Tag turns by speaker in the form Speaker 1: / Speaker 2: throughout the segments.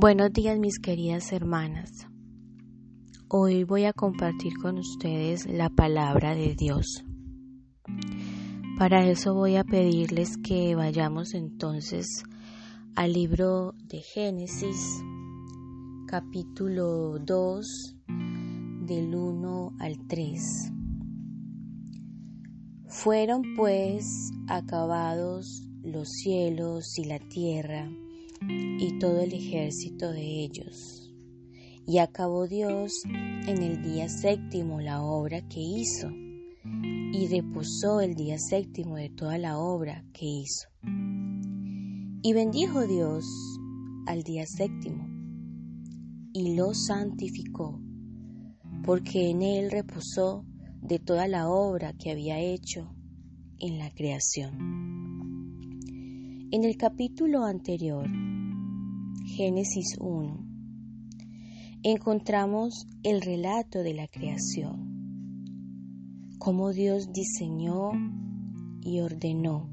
Speaker 1: Buenos días mis queridas hermanas. Hoy voy a compartir con ustedes la palabra de Dios. Para eso voy a pedirles que vayamos entonces al libro de Génesis, capítulo 2, del 1 al 3. Fueron pues acabados los cielos y la tierra, y todo el ejército de ellos. Y acabó Dios en el día séptimo la obra que hizo, y reposó el día séptimo de toda la obra que hizo. Y bendijo Dios al día séptimo, y lo santificó, porque en él reposó de toda la obra que había hecho en la creación. En el capítulo anterior, Génesis 1, encontramos el relato de la creación, cómo Dios diseñó y ordenó.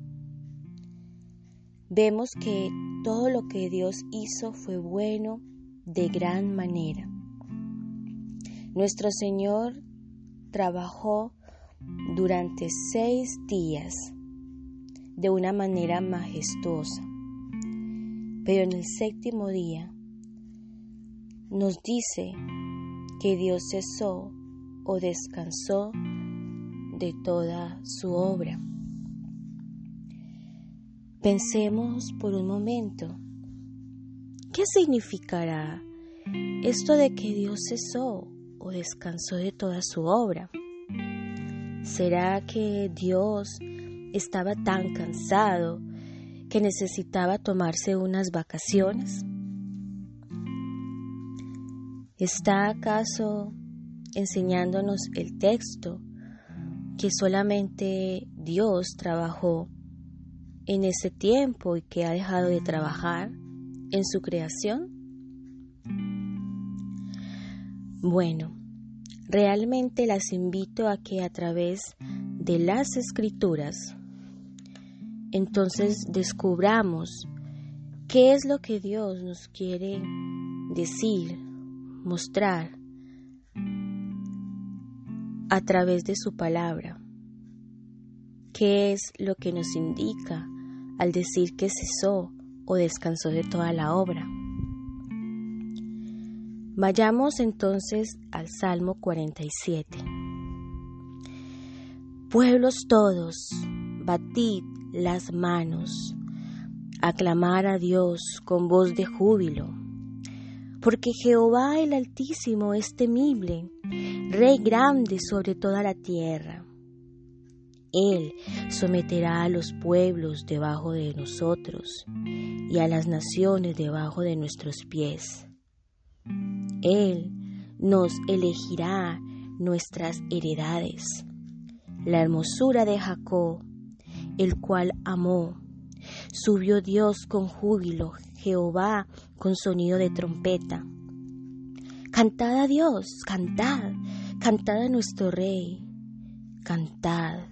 Speaker 1: Vemos que todo lo que Dios hizo fue bueno de gran manera. Nuestro Señor trabajó durante seis días de una manera majestuosa. Pero en el séptimo día nos dice que Dios cesó o descansó de toda su obra. Pensemos por un momento, ¿qué significará esto de que Dios cesó o descansó de toda su obra? ¿Será que Dios estaba tan cansado necesitaba tomarse unas vacaciones? ¿Está acaso enseñándonos el texto que solamente Dios trabajó en ese tiempo y que ha dejado de trabajar en su creación? Bueno, realmente las invito a que a través de las escrituras entonces descubramos qué es lo que Dios nos quiere decir, mostrar a través de su palabra. ¿Qué es lo que nos indica al decir que cesó o descansó de toda la obra? Vayamos entonces al Salmo 47. Pueblos todos, batid las manos, aclamar a Dios con voz de júbilo, porque Jehová el Altísimo es temible, Rey grande sobre toda la tierra. Él someterá a los pueblos debajo de nosotros y a las naciones debajo de nuestros pies. Él nos elegirá nuestras heredades. La hermosura de Jacob el cual amó. Subió Dios con júbilo, Jehová con sonido de trompeta. Cantad a Dios, cantad, cantad a nuestro Rey, cantad,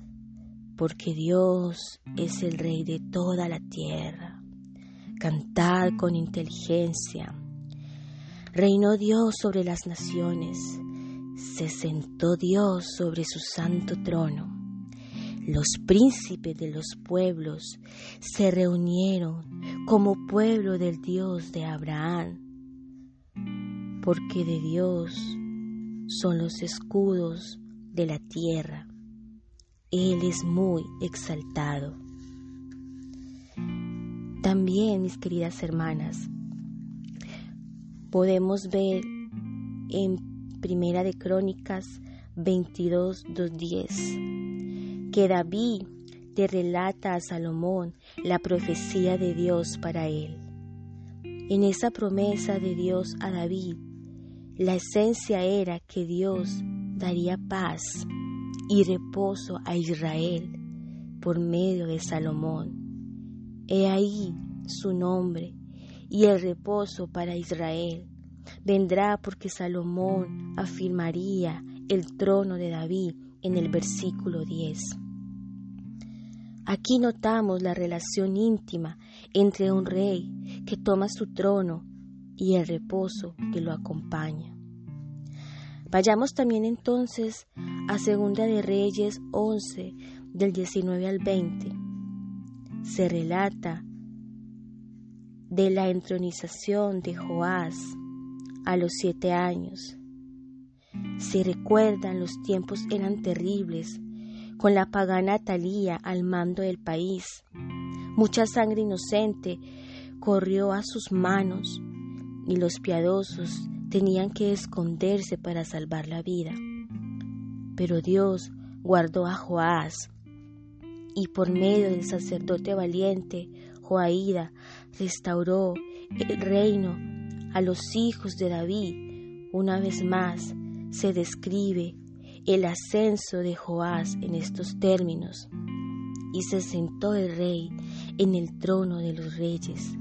Speaker 1: porque Dios es el Rey de toda la tierra. Cantad con inteligencia. Reinó Dios sobre las naciones, se sentó Dios sobre su santo trono los príncipes de los pueblos se reunieron como pueblo del Dios de Abraham, porque de Dios son los escudos de la tierra. Él es muy exaltado. También, mis queridas hermanas, podemos ver en Primera de Crónicas 22, 2.10 que David te relata a Salomón la profecía de Dios para él. En esa promesa de Dios a David, la esencia era que Dios daría paz y reposo a Israel por medio de Salomón. He ahí su nombre y el reposo para Israel. Vendrá porque Salomón afirmaría el trono de David en el versículo 10. Aquí notamos la relación íntima entre un rey que toma su trono y el reposo que lo acompaña. Vayamos también entonces a Segunda de Reyes 11 del 19 al 20. Se relata de la entronización de Joás a los siete años. Se recuerdan los tiempos eran terribles, con la pagana Talía al mando del país. Mucha sangre inocente corrió a sus manos y los piadosos tenían que esconderse para salvar la vida. Pero Dios guardó a Joás y por medio del sacerdote valiente, Joaída, restauró el reino a los hijos de David. Una vez más se describe el ascenso de Joás en estos términos. Y se sentó el rey en el trono de los reyes,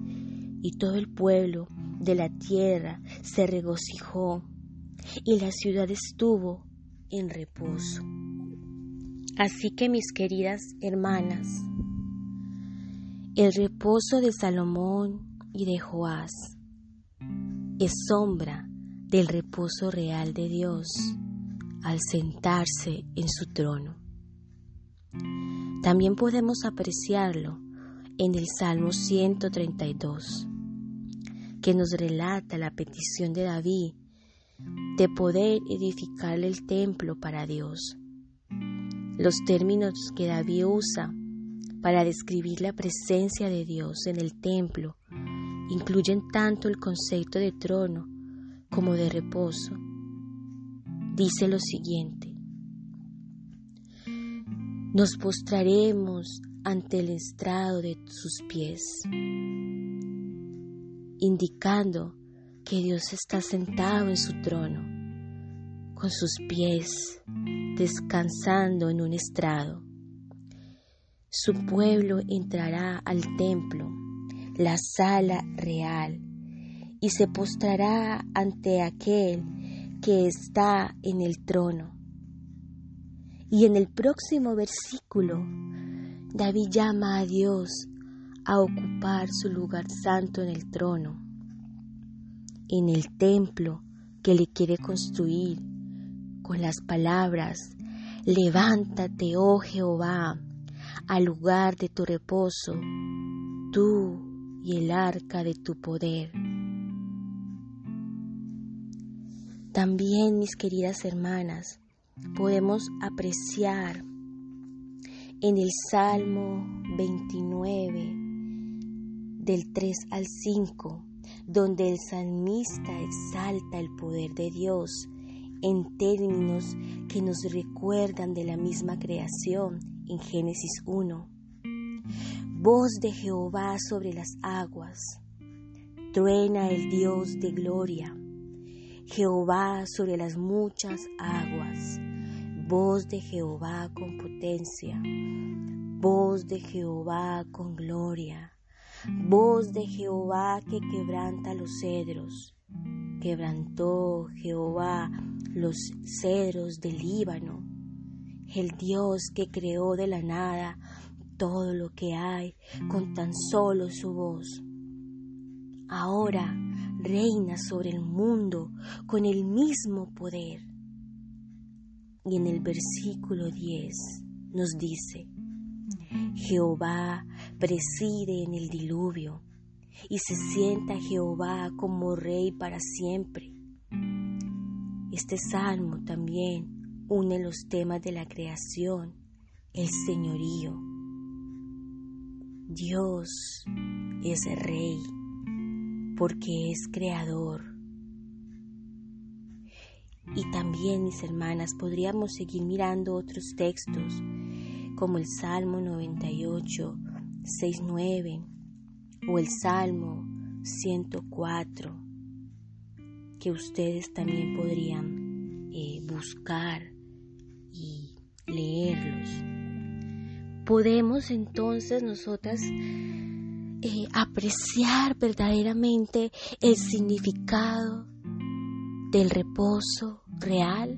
Speaker 1: y todo el pueblo de la tierra se regocijó, y la ciudad estuvo en reposo. Así que mis queridas hermanas, el reposo de Salomón y de Joás es sombra del reposo real de Dios al sentarse en su trono. También podemos apreciarlo en el Salmo 132, que nos relata la petición de David de poder edificarle el templo para Dios. Los términos que David usa para describir la presencia de Dios en el templo incluyen tanto el concepto de trono como de reposo. Dice lo siguiente, nos postraremos ante el estrado de sus pies, indicando que Dios está sentado en su trono, con sus pies descansando en un estrado. Su pueblo entrará al templo la sala real y se postrará ante aquel que está en el trono. Y en el próximo versículo, David llama a Dios a ocupar su lugar santo en el trono, en el templo que le quiere construir con las palabras, levántate, oh Jehová, al lugar de tu reposo, tú y el arca de tu poder. También, mis queridas hermanas, podemos apreciar en el Salmo 29, del 3 al 5, donde el salmista exalta el poder de Dios en términos que nos recuerdan de la misma creación en Génesis 1 voz de Jehová sobre las aguas. Truena el Dios de gloria. Jehová sobre las muchas aguas. Voz de Jehová con potencia. Voz de Jehová con gloria. Voz de Jehová que quebranta los cedros. Quebrantó Jehová los cedros del Líbano. El Dios que creó de la nada todo lo que hay con tan solo su voz. Ahora reina sobre el mundo con el mismo poder. Y en el versículo 10 nos dice, Jehová preside en el diluvio y se sienta Jehová como rey para siempre. Este salmo también une los temas de la creación, el señorío, Dios es rey porque es creador. Y también, mis hermanas, podríamos seguir mirando otros textos como el Salmo 98, 6, 9 o el Salmo 104 que ustedes también podrían eh, buscar y leerlos podemos entonces nosotras eh, apreciar verdaderamente el significado del reposo real.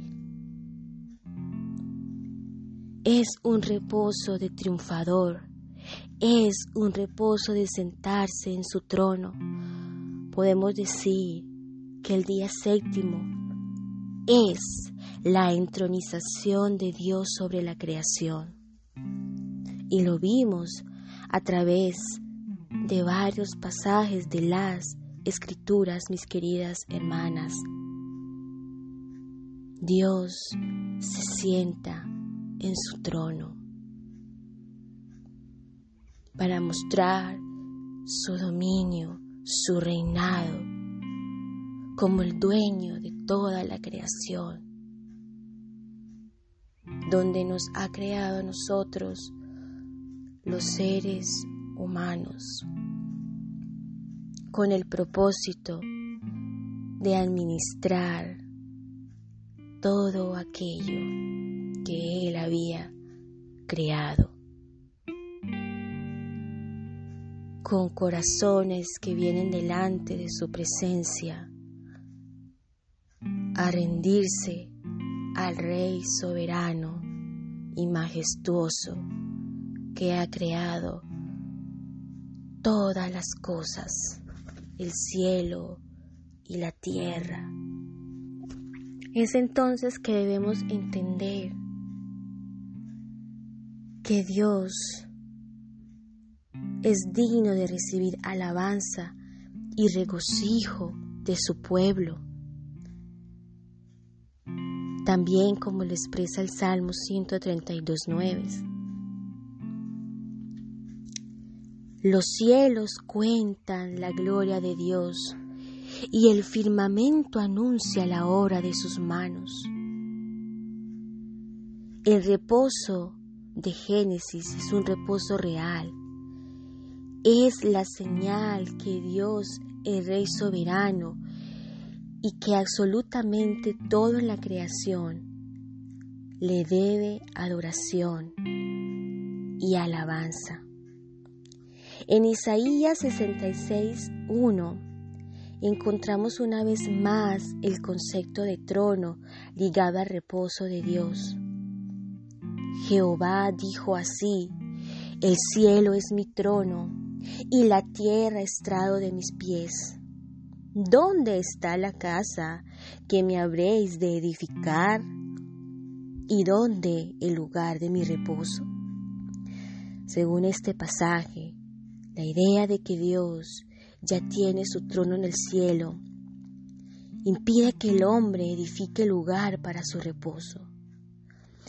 Speaker 1: Es un reposo de triunfador, es un reposo de sentarse en su trono, podemos decir que el día séptimo es la entronización de Dios sobre la creación. Y lo vimos a través de varios pasajes de las escrituras, mis queridas hermanas. Dios se sienta en su trono para mostrar su dominio, su reinado, como el dueño de toda la creación, donde nos ha creado a nosotros, los seres humanos, con el propósito de administrar todo aquello que Él había creado. con corazones que vienen delante de su presencia a rendirse al Rey soberano y majestuoso que ha creado todas las cosas, el cielo y la tierra. Es entonces que debemos entender que Dios es digno de recibir alabanza y regocijo de su pueblo. También como lo expresa el Salmo 132.9. Los cielos cuentan la gloria de Dios y el firmamento anuncia la obra de sus manos. El reposo de Génesis es un reposo real es la señal que Dios es Rey soberano y que absolutamente todo en la creación le debe adoración y alabanza. En Isaías 66, 1 encontramos una vez más el concepto de trono ligado al reposo de Dios. Jehová dijo así, el cielo es mi trono y la tierra estrado de mis pies. ¿Dónde está la casa que me habréis de edificar? ¿Y dónde el lugar de mi reposo? Según este pasaje, la idea de que Dios ya tiene su trono en el cielo impide que el hombre edifique lugar para su reposo.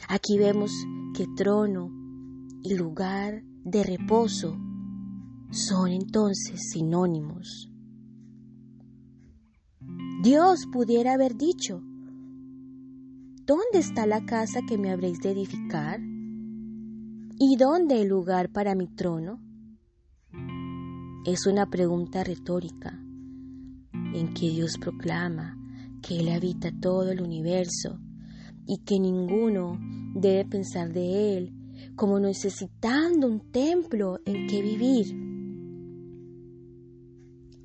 Speaker 1: Aquí vemos que trono y lugar de reposo son entonces sinónimos. Dios pudiera haber dicho, ¿dónde está la casa que me habréis de edificar? ¿Y dónde el lugar para mi trono? Es una pregunta retórica en que Dios proclama que Él habita todo el universo y que ninguno debe pensar de Él como necesitando un templo en que vivir.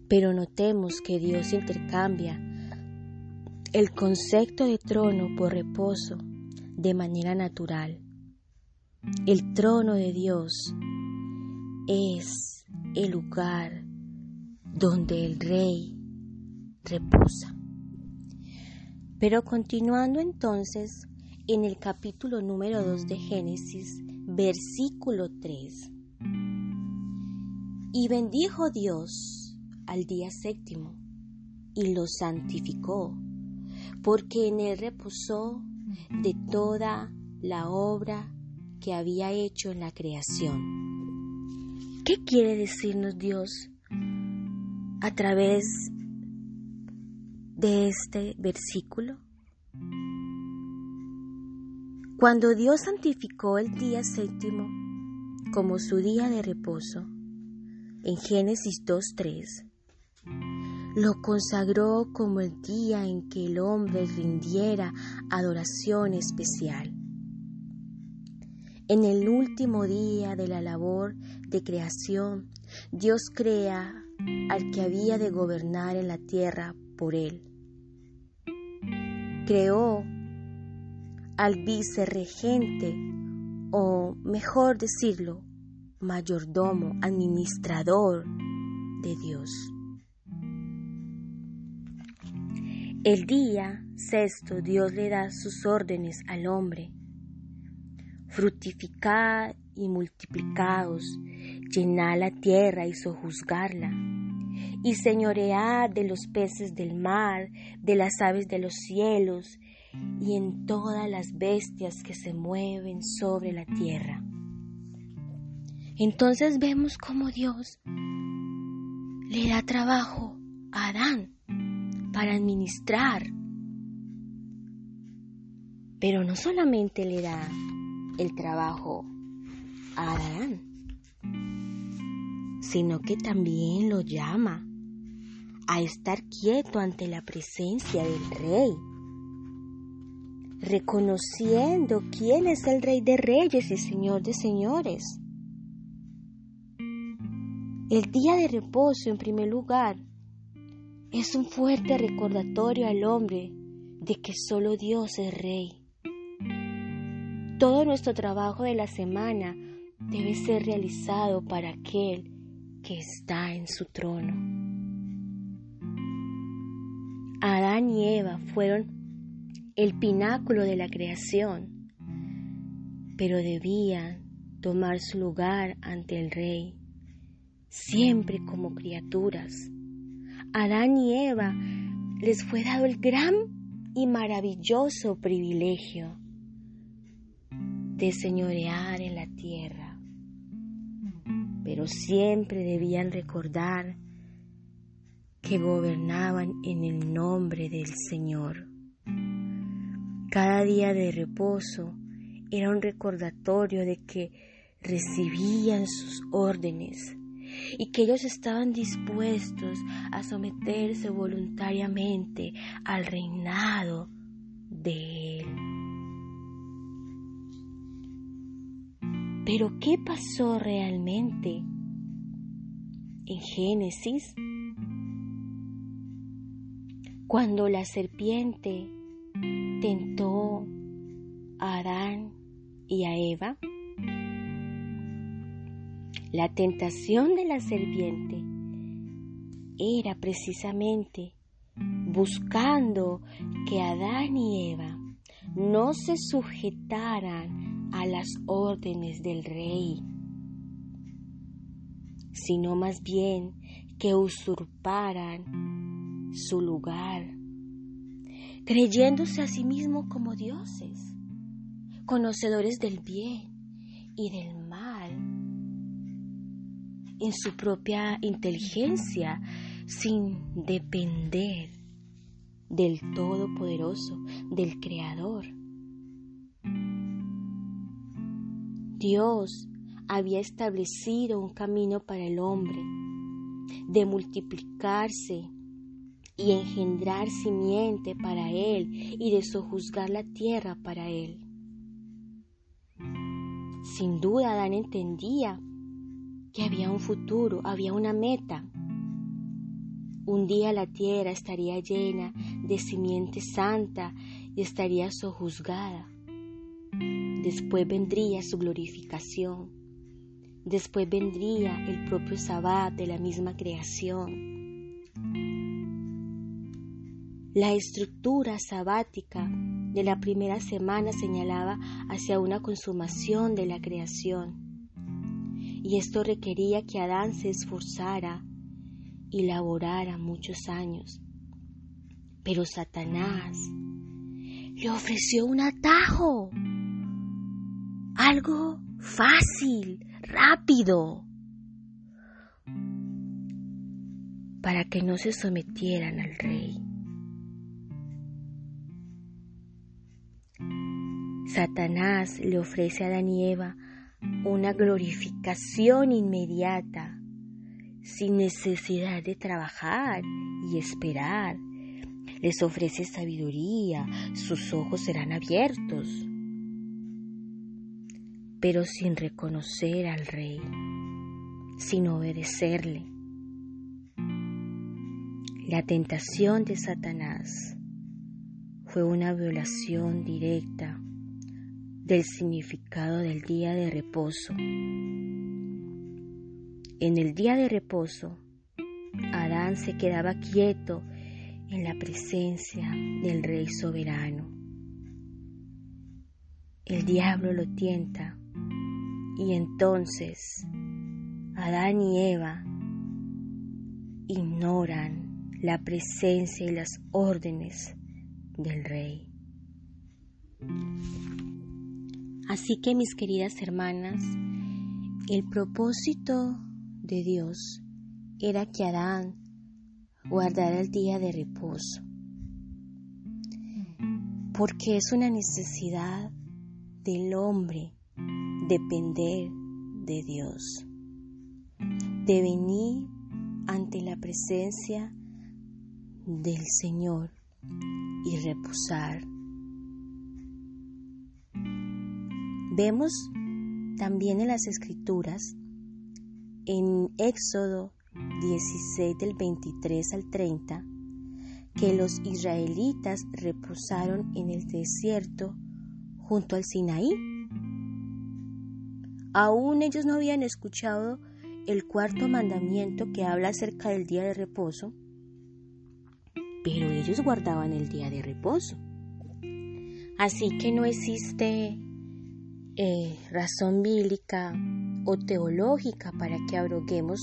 Speaker 1: Pero notemos que Dios intercambia el concepto de trono por reposo de manera natural. El trono de Dios es el lugar donde el rey reposa. Pero continuando entonces en el capítulo número 2 de Génesis, versículo 3. Y bendijo Dios al día séptimo y lo santificó, porque en él reposó de toda la obra que había hecho en la creación. ¿Qué quiere decirnos Dios a través de este versículo? Cuando Dios santificó el día séptimo como su día de reposo, en Génesis 2.3, lo consagró como el día en que el hombre rindiera adoración especial. En el último día de la labor de creación, Dios crea al que había de gobernar en la tierra por él. Creó al vicerregente, o mejor decirlo, mayordomo, administrador de Dios. El día sexto Dios le da sus órdenes al hombre. Fructificad y multiplicaos, llenad la tierra y sojuzgarla, y señoread de los peces del mar, de las aves de los cielos, y en todas las bestias que se mueven sobre la tierra. Entonces vemos cómo Dios le da trabajo a Adán para administrar. Pero no solamente le da el trabajo a Adán, sino que también lo llama a estar quieto ante la presencia del rey, reconociendo quién es el rey de reyes y señor de señores. El día de reposo, en primer lugar, es un fuerte recordatorio al hombre de que solo Dios es rey. Todo nuestro trabajo de la semana debe ser realizado para aquel que está en su trono. Adán y Eva fueron el pináculo de la creación, pero debían tomar su lugar ante el Rey, siempre como criaturas. Adán y Eva les fue dado el gran y maravilloso privilegio de señorear en la tierra, pero siempre debían recordar que gobernaban en el nombre del Señor. Cada día de reposo era un recordatorio de que recibían sus órdenes y que ellos estaban dispuestos a someterse voluntariamente al reinado de Él. Pero ¿qué pasó realmente en Génesis? Cuando la serpiente tentó a Adán y a Eva, la tentación de la serpiente era precisamente buscando que Adán y Eva no se sujetaran a las órdenes del rey, sino más bien que usurparan su lugar, creyéndose a sí mismos como dioses, conocedores del bien y del mal en su propia inteligencia sin depender del Todopoderoso, del Creador. Dios había establecido un camino para el hombre de multiplicarse y engendrar simiente para él y de sojuzgar la tierra para él. Sin duda Adán entendía que había un futuro, había una meta. Un día la tierra estaría llena de simiente santa y estaría sojuzgada. Después vendría su glorificación. Después vendría el propio sabbat de la misma creación. La estructura sabática de la primera semana señalaba hacia una consumación de la creación y esto requería que Adán se esforzara y laborara muchos años. Pero Satanás le ofreció un atajo, algo fácil, rápido, para que no se sometieran al rey. Satanás le ofrece a Adán Eva una glorificación inmediata, sin necesidad de trabajar y esperar. Les ofrece sabiduría, sus ojos serán abiertos, pero sin reconocer al rey, sin obedecerle. La tentación de Satanás fue una violación directa del significado del día de reposo. En el día de reposo, Adán se quedaba quieto en la presencia del Rey soberano. El diablo lo tienta y entonces Adán y Eva ignoran la presencia y las órdenes del Rey. Así que mis queridas hermanas, el propósito de Dios era que Adán guardara el día de reposo, porque es una necesidad del hombre depender de Dios, de venir ante la presencia del Señor y reposar Vemos también en las escrituras, en Éxodo 16 del 23 al 30, que los israelitas reposaron en el desierto junto al Sinaí. Aún ellos no habían escuchado el cuarto mandamiento que habla acerca del día de reposo, pero ellos guardaban el día de reposo. Así que no existe eh, razón bíblica o teológica para que abroguemos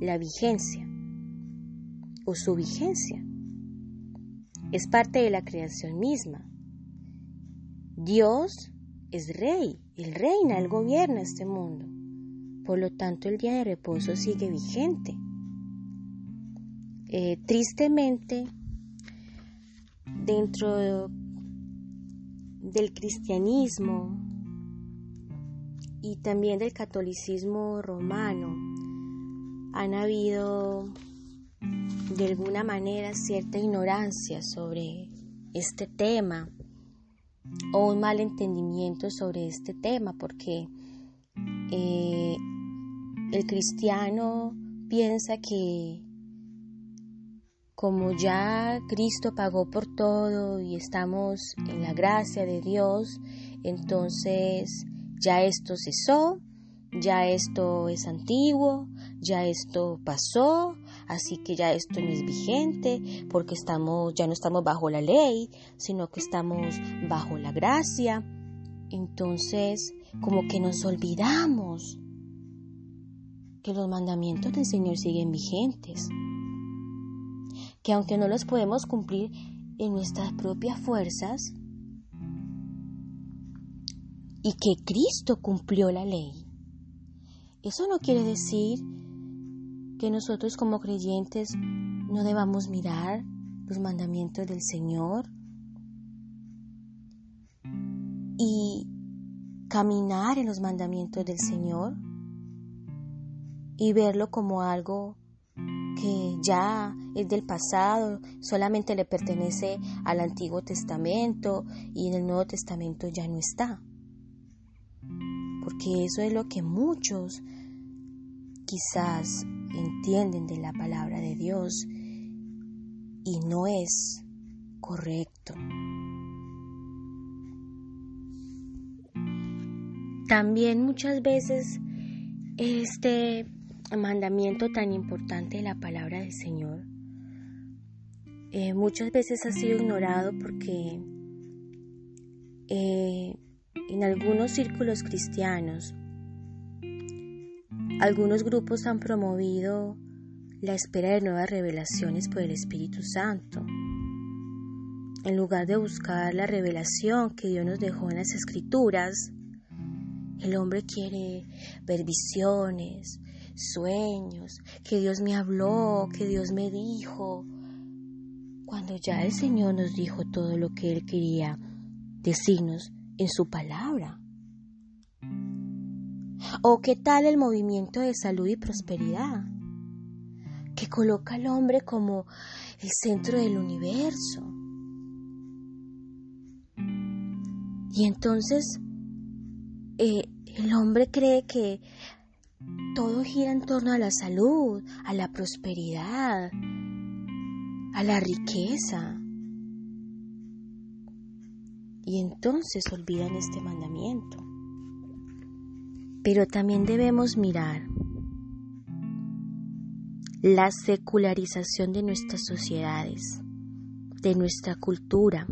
Speaker 1: la vigencia o su vigencia. Es parte de la creación misma. Dios es rey, Él reina, Él gobierna este mundo. Por lo tanto, el día de reposo sigue vigente. Eh, tristemente, dentro del cristianismo, y también del catolicismo romano han habido de alguna manera cierta ignorancia sobre este tema o un mal entendimiento sobre este tema porque eh, el cristiano piensa que como ya Cristo pagó por todo y estamos en la gracia de Dios, entonces ya esto cesó, ya esto es antiguo, ya esto pasó, así que ya esto no es vigente, porque estamos, ya no estamos bajo la ley, sino que estamos bajo la gracia. Entonces, como que nos olvidamos que los mandamientos del Señor siguen vigentes, que aunque no los podemos cumplir en nuestras propias fuerzas, y que Cristo cumplió la ley. Eso no quiere decir que nosotros como creyentes no debamos mirar los mandamientos del Señor y caminar en los mandamientos del Señor y verlo como algo que ya es del pasado, solamente le pertenece al Antiguo Testamento y en el Nuevo Testamento ya no está. Porque eso es lo que muchos quizás entienden de la palabra de Dios y no es correcto. También muchas veces este mandamiento tan importante de la palabra del Señor eh, muchas veces ha sido ignorado porque eh, en algunos círculos cristianos, algunos grupos han promovido la espera de nuevas revelaciones por el Espíritu Santo. En lugar de buscar la revelación que Dios nos dejó en las Escrituras, el hombre quiere ver visiones, sueños, que Dios me habló, que Dios me dijo, cuando ya el Señor nos dijo todo lo que Él quería decirnos en su palabra? ¿O qué tal el movimiento de salud y prosperidad? Que coloca al hombre como el centro del universo. Y entonces eh, el hombre cree que todo gira en torno a la salud, a la prosperidad, a la riqueza y entonces olvidan este mandamiento. Pero también debemos mirar la secularización de nuestras sociedades, de nuestra cultura.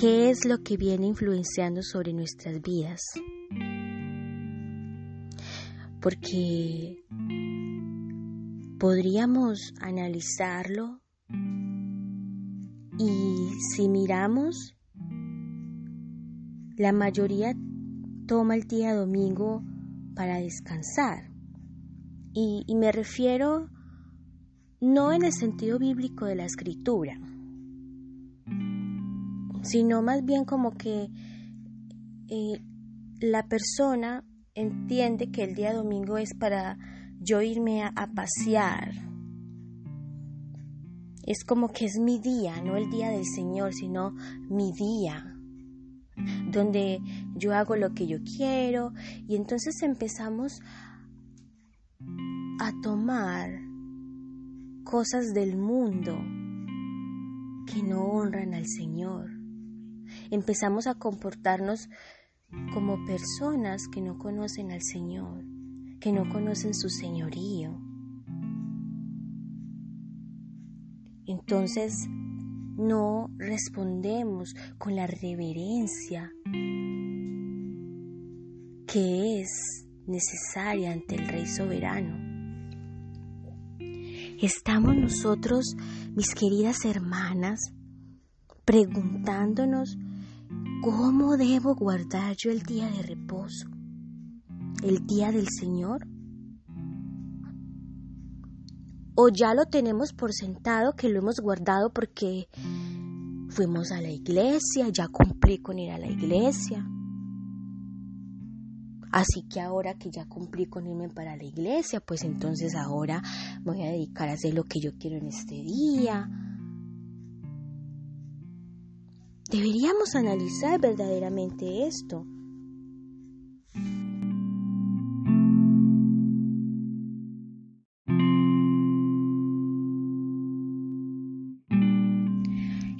Speaker 1: ¿Qué es lo que viene influenciando sobre nuestras vidas? Porque podríamos analizarlo y si miramos, la mayoría toma el día domingo para descansar. Y, me refiero no en el sentido bíblico de la escritura, sino más bien como que eh, la persona entiende que el día domingo es para yo irme a, pasear. Es como que es mi día, no el día del Señor, sino mi día, donde yo hago lo que yo quiero y entonces empezamos a tomar cosas del mundo que no honran al Señor empezamos a comportarnos como personas que no conocen al Señor, que no conocen su señorío. Entonces no respondemos con la reverencia que es necesaria ante el Rey soberano. Estamos nosotros, mis queridas hermanas, preguntándonos ¿Cómo debo guardar yo el día de reposo? ¿El día del Señor? ¿O ya lo tenemos por sentado que lo hemos guardado porque fuimos a la iglesia, ya cumplí con ir a la iglesia? Así que ahora que ya cumplí con irme para la iglesia, pues entonces ahora voy a dedicar a hacer lo que yo quiero en este día Deberíamos analizar verdaderamente esto.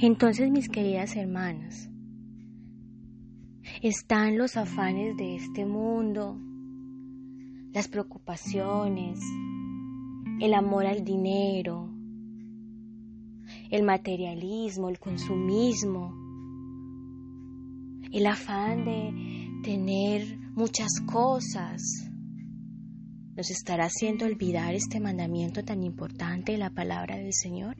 Speaker 1: Entonces, mis queridas hermanas, están los afanes de este mundo, las preocupaciones, el amor al dinero, el materialismo, el consumismo, el afán de tener muchas cosas nos estará haciendo olvidar este mandamiento tan importante de la palabra del Señor.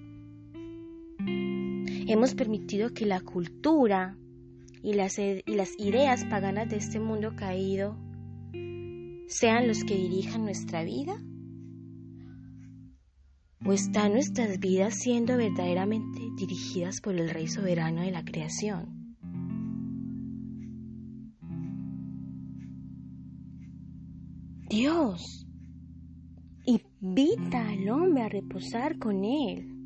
Speaker 1: Hemos permitido que la cultura y las, y las ideas paganas de este mundo caído sean los que dirijan nuestra vida? ¿O están nuestras vidas siendo verdaderamente dirigidas por el Rey soberano de la creación? Dios invita al hombre a reposar con Él.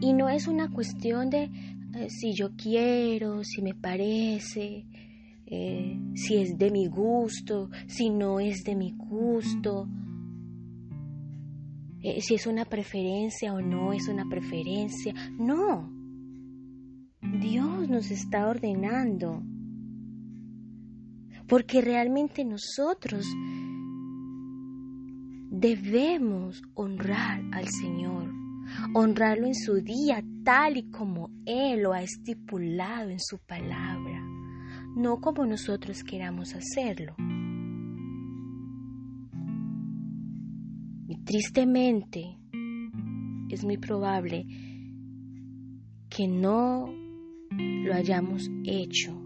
Speaker 1: Y no es una cuestión de eh, si yo quiero, si me parece, eh, si es de mi gusto, si no es de mi gusto, eh, si es una preferencia o no es una preferencia. No. Dios nos está ordenando porque realmente nosotros debemos honrar al Señor, honrarlo en su día tal y como Él lo ha estipulado en su palabra, no como nosotros queramos hacerlo. Y tristemente es muy probable que no lo hayamos hecho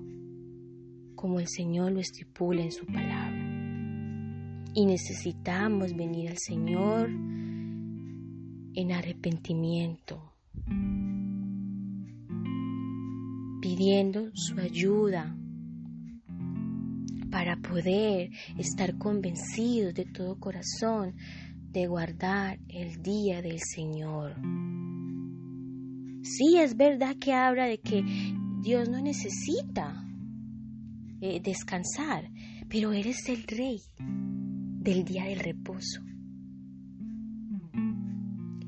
Speaker 1: como el Señor lo estipula en su palabra. Y necesitamos venir al Señor en arrepentimiento, pidiendo su ayuda para poder estar convencidos de todo corazón de guardar el día del Señor. Sí, es verdad que habla de que Dios no necesita eh, descansar, pero eres el rey del día del reposo.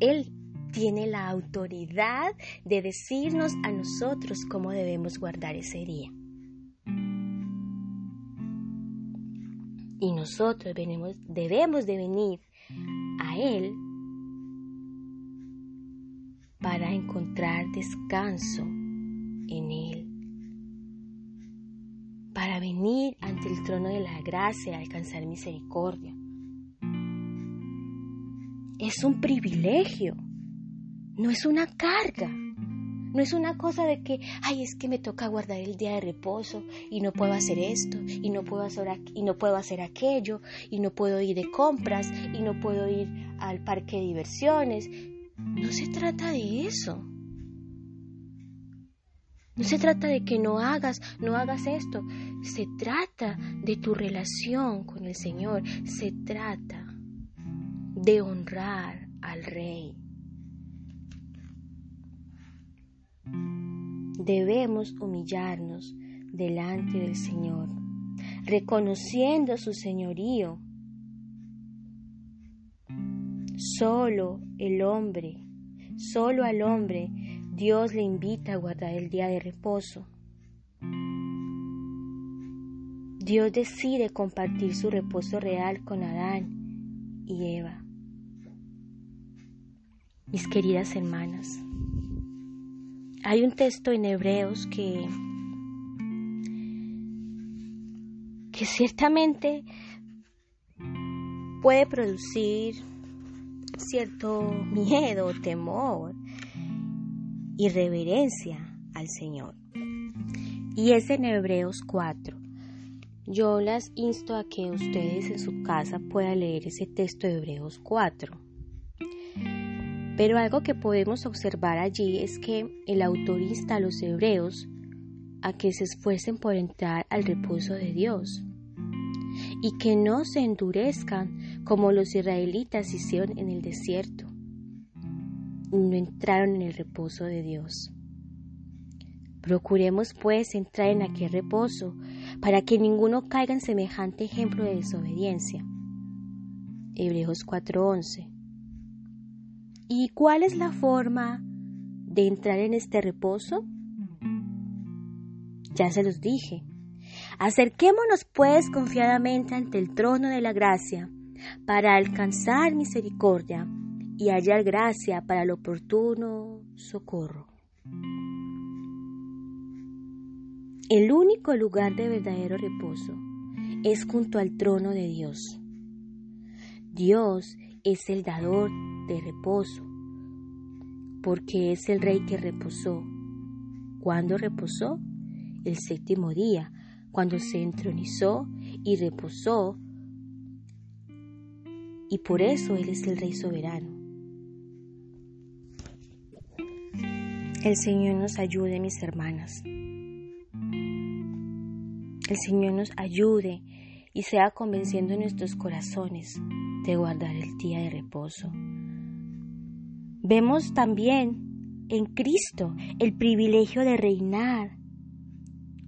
Speaker 1: Él tiene la autoridad de decirnos a nosotros cómo debemos guardar ese día. Y nosotros debemos de venir a Él para encontrar descanso en Él, para venir ante el trono de la gracia y alcanzar misericordia. Es un privilegio, no es una carga. No es una cosa de que, ay, es que me toca guardar el día de reposo y no puedo hacer esto y no puedo hacer, y no puedo hacer aquello y no puedo ir de compras y no puedo ir al parque de diversiones. No se trata de eso. No se trata de que no hagas, no hagas esto. Se trata de tu relación con el Señor. Se trata de honrar al Rey. debemos humillarnos delante del Señor, reconociendo su señorío. Solo el hombre, solo al hombre, Dios le invita a guardar el día de reposo. Dios decide compartir su reposo real con Adán Mis queridas hermanas, hay un texto en Hebreos que, que ciertamente puede producir cierto miedo, temor y reverencia al Señor. Y es en Hebreos 4. Yo las insto a que ustedes en su casa puedan leer ese texto de Hebreos 4. Pero algo que podemos observar allí es que el autor insta a los hebreos a que se esfuercen por entrar al reposo de Dios y que no se endurezcan como los israelitas hicieron en el desierto. No entraron en el reposo de Dios. Procuremos pues entrar en aquel reposo para que ninguno caiga en semejante ejemplo de desobediencia. Hebreos 4:11 ¿Y cuál es la forma de entrar en este reposo? Ya se los dije. Acerquémonos pues confiadamente ante el trono de la gracia para alcanzar misericordia y hallar gracia para el oportuno socorro. El único lugar de verdadero reposo es junto al trono de Dios. Dios es el dador de reposo, porque es el rey que reposó. ¿Cuándo reposó? El séptimo día, cuando se entronizó y reposó, y por eso Él es el rey soberano. El Señor nos ayude, mis hermanas. El Señor nos ayude y sea convenciendo nuestros corazones de guardar el día de reposo. Vemos también en Cristo el privilegio de reinar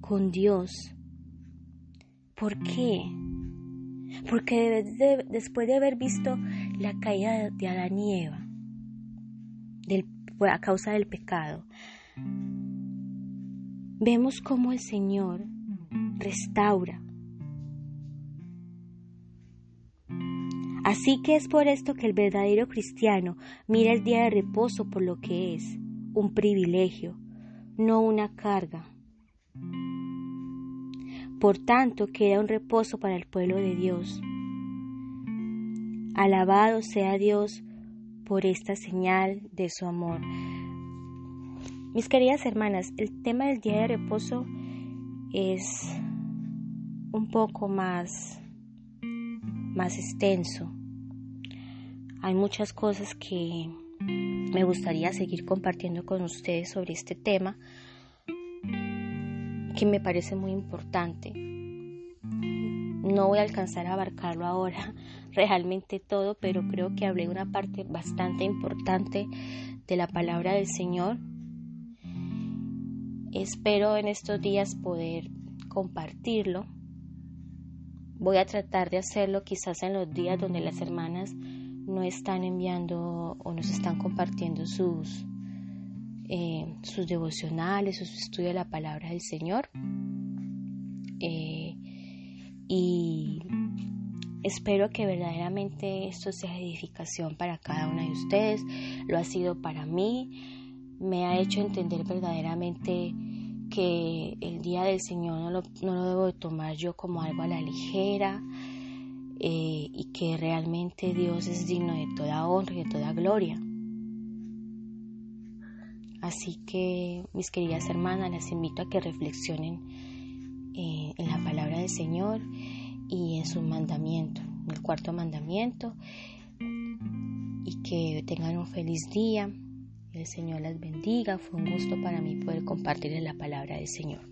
Speaker 1: con Dios. ¿Por qué? Porque después de haber visto la caída de Adán y Eva, a causa del pecado, vemos cómo el Señor restaura, Así que es por esto que el verdadero cristiano mira el día de reposo por lo que es, un privilegio, no una carga. Por tanto, queda un reposo para el pueblo de Dios. Alabado sea Dios por esta señal de su amor. Mis queridas hermanas, el tema del día de reposo es un poco más más extenso. Hay muchas cosas que me gustaría seguir compartiendo con ustedes sobre este tema que me parece muy importante. No voy a alcanzar a abarcarlo ahora realmente todo, pero creo que hablé una parte bastante importante de la palabra del Señor. Espero en estos días poder compartirlo Voy a tratar de hacerlo quizás en los días donde las hermanas no están enviando o nos están compartiendo sus, eh, sus devocionales su estudio de la palabra del Señor. Eh, y espero que verdaderamente esto sea edificación para cada una de ustedes. Lo ha sido para mí. me ha hecho entender verdaderamente que el día del Señor no lo, no lo debo tomar yo como algo a la ligera eh, y que realmente Dios es digno de toda honra y de toda gloria. Así que, mis queridas hermanas, las invito a que reflexionen eh, en la palabra del Señor y en su mandamiento, en el cuarto mandamiento, y que tengan un feliz día. El Señor las bendiga. Fue un gusto para mí poder compartirles la palabra del Señor.